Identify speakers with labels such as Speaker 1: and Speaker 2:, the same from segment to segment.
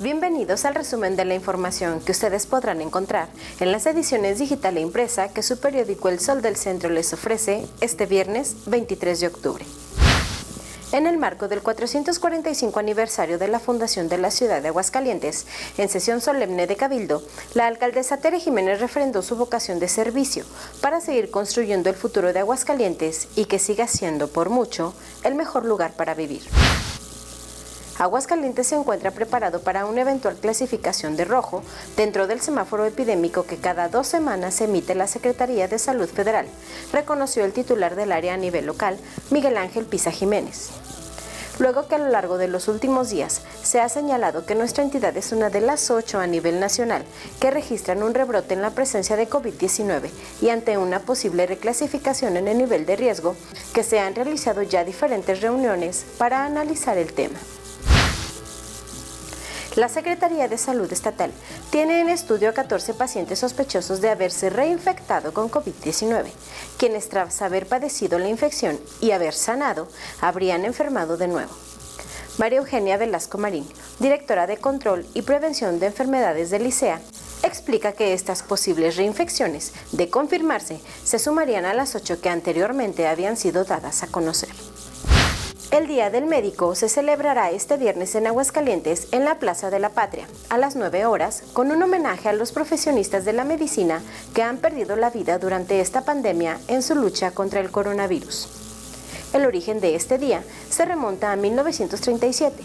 Speaker 1: Bienvenidos al resumen de la información que ustedes podrán encontrar en las ediciones digital e impresa que su periódico El Sol del Centro les ofrece este viernes 23 de octubre. En el marco del 445 aniversario de la fundación de la ciudad de Aguascalientes, en sesión solemne de Cabildo, la alcaldesa Tere Jiménez refrendó su vocación de servicio para seguir construyendo el futuro de Aguascalientes y que siga siendo, por mucho, el mejor lugar para vivir. Aguascalientes se encuentra preparado para una eventual clasificación de rojo dentro del semáforo epidémico que cada dos semanas emite la Secretaría de Salud Federal, reconoció el titular del área a nivel local, Miguel Ángel Pisa Jiménez. Luego que a lo largo de los últimos días se ha señalado que nuestra entidad es una de las ocho a nivel nacional que registran un rebrote en la presencia de COVID-19 y ante una posible reclasificación en el nivel de riesgo, que se han realizado ya diferentes reuniones para analizar el tema. La Secretaría de Salud Estatal tiene en estudio a 14 pacientes sospechosos de haberse reinfectado con COVID-19, quienes tras haber padecido la infección y haber sanado, habrían enfermado de nuevo. María Eugenia Velasco Marín, directora de Control y Prevención de Enfermedades del ICEA, explica que estas posibles reinfecciones, de confirmarse, se sumarían a las ocho que anteriormente habían sido dadas a conocer. El Día del Médico se celebrará este viernes en Aguascalientes en la Plaza de la Patria a las 9 horas con un homenaje a los profesionistas de la medicina que han perdido la vida durante esta pandemia en su lucha contra el coronavirus. El origen de este día se remonta a 1937,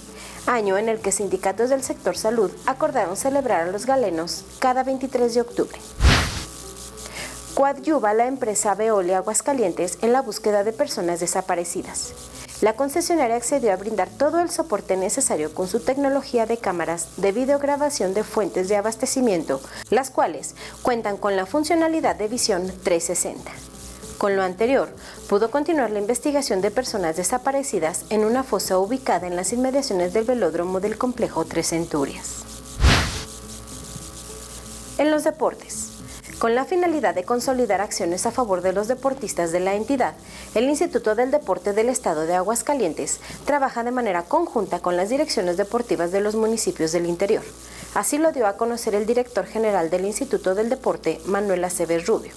Speaker 1: año en el que sindicatos del sector salud acordaron celebrar a los galenos cada 23 de octubre. Coadyuva la empresa Veolia Aguascalientes en la búsqueda de personas desaparecidas la concesionaria accedió a brindar todo el soporte necesario con su tecnología de cámaras de videograbación de fuentes de abastecimiento, las cuales cuentan con la funcionalidad de visión 360. Con lo anterior, pudo continuar la investigación de personas desaparecidas en una fosa ubicada en las inmediaciones del velódromo del complejo Tres Centurias. En los deportes. Con la finalidad de consolidar acciones a favor de los deportistas de la entidad, el Instituto del Deporte del Estado de Aguascalientes trabaja de manera conjunta con las direcciones deportivas de los municipios del interior. Así lo dio a conocer el director general del Instituto del Deporte, Manuel Aceves Rubio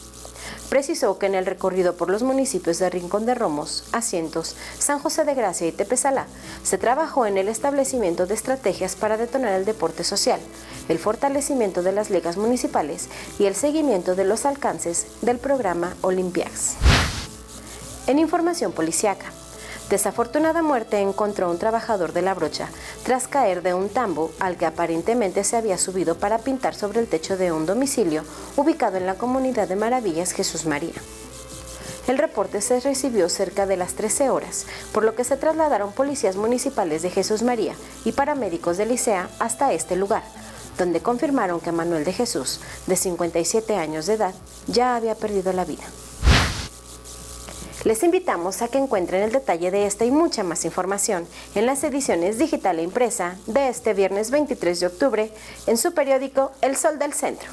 Speaker 1: precisó que en el recorrido por los municipios de Rincón de Romos, Asientos, San José de Gracia y Tepezalá, se trabajó en el establecimiento de estrategias para detonar el deporte social, el fortalecimiento de las ligas municipales y el seguimiento de los alcances del programa Olympiacs. En información policiaca, Desafortunada muerte encontró un trabajador de la brocha tras caer de un tambo al que aparentemente se había subido para pintar sobre el techo de un domicilio ubicado en la comunidad de Maravillas Jesús María. El reporte se recibió cerca de las 13 horas, por lo que se trasladaron policías municipales de Jesús María y paramédicos de Licea hasta este lugar, donde confirmaron que Manuel de Jesús, de 57 años de edad, ya había perdido la vida. Les invitamos a que encuentren el detalle de esta y mucha más información en las ediciones digital e impresa de este viernes 23 de octubre en su periódico El Sol del Centro.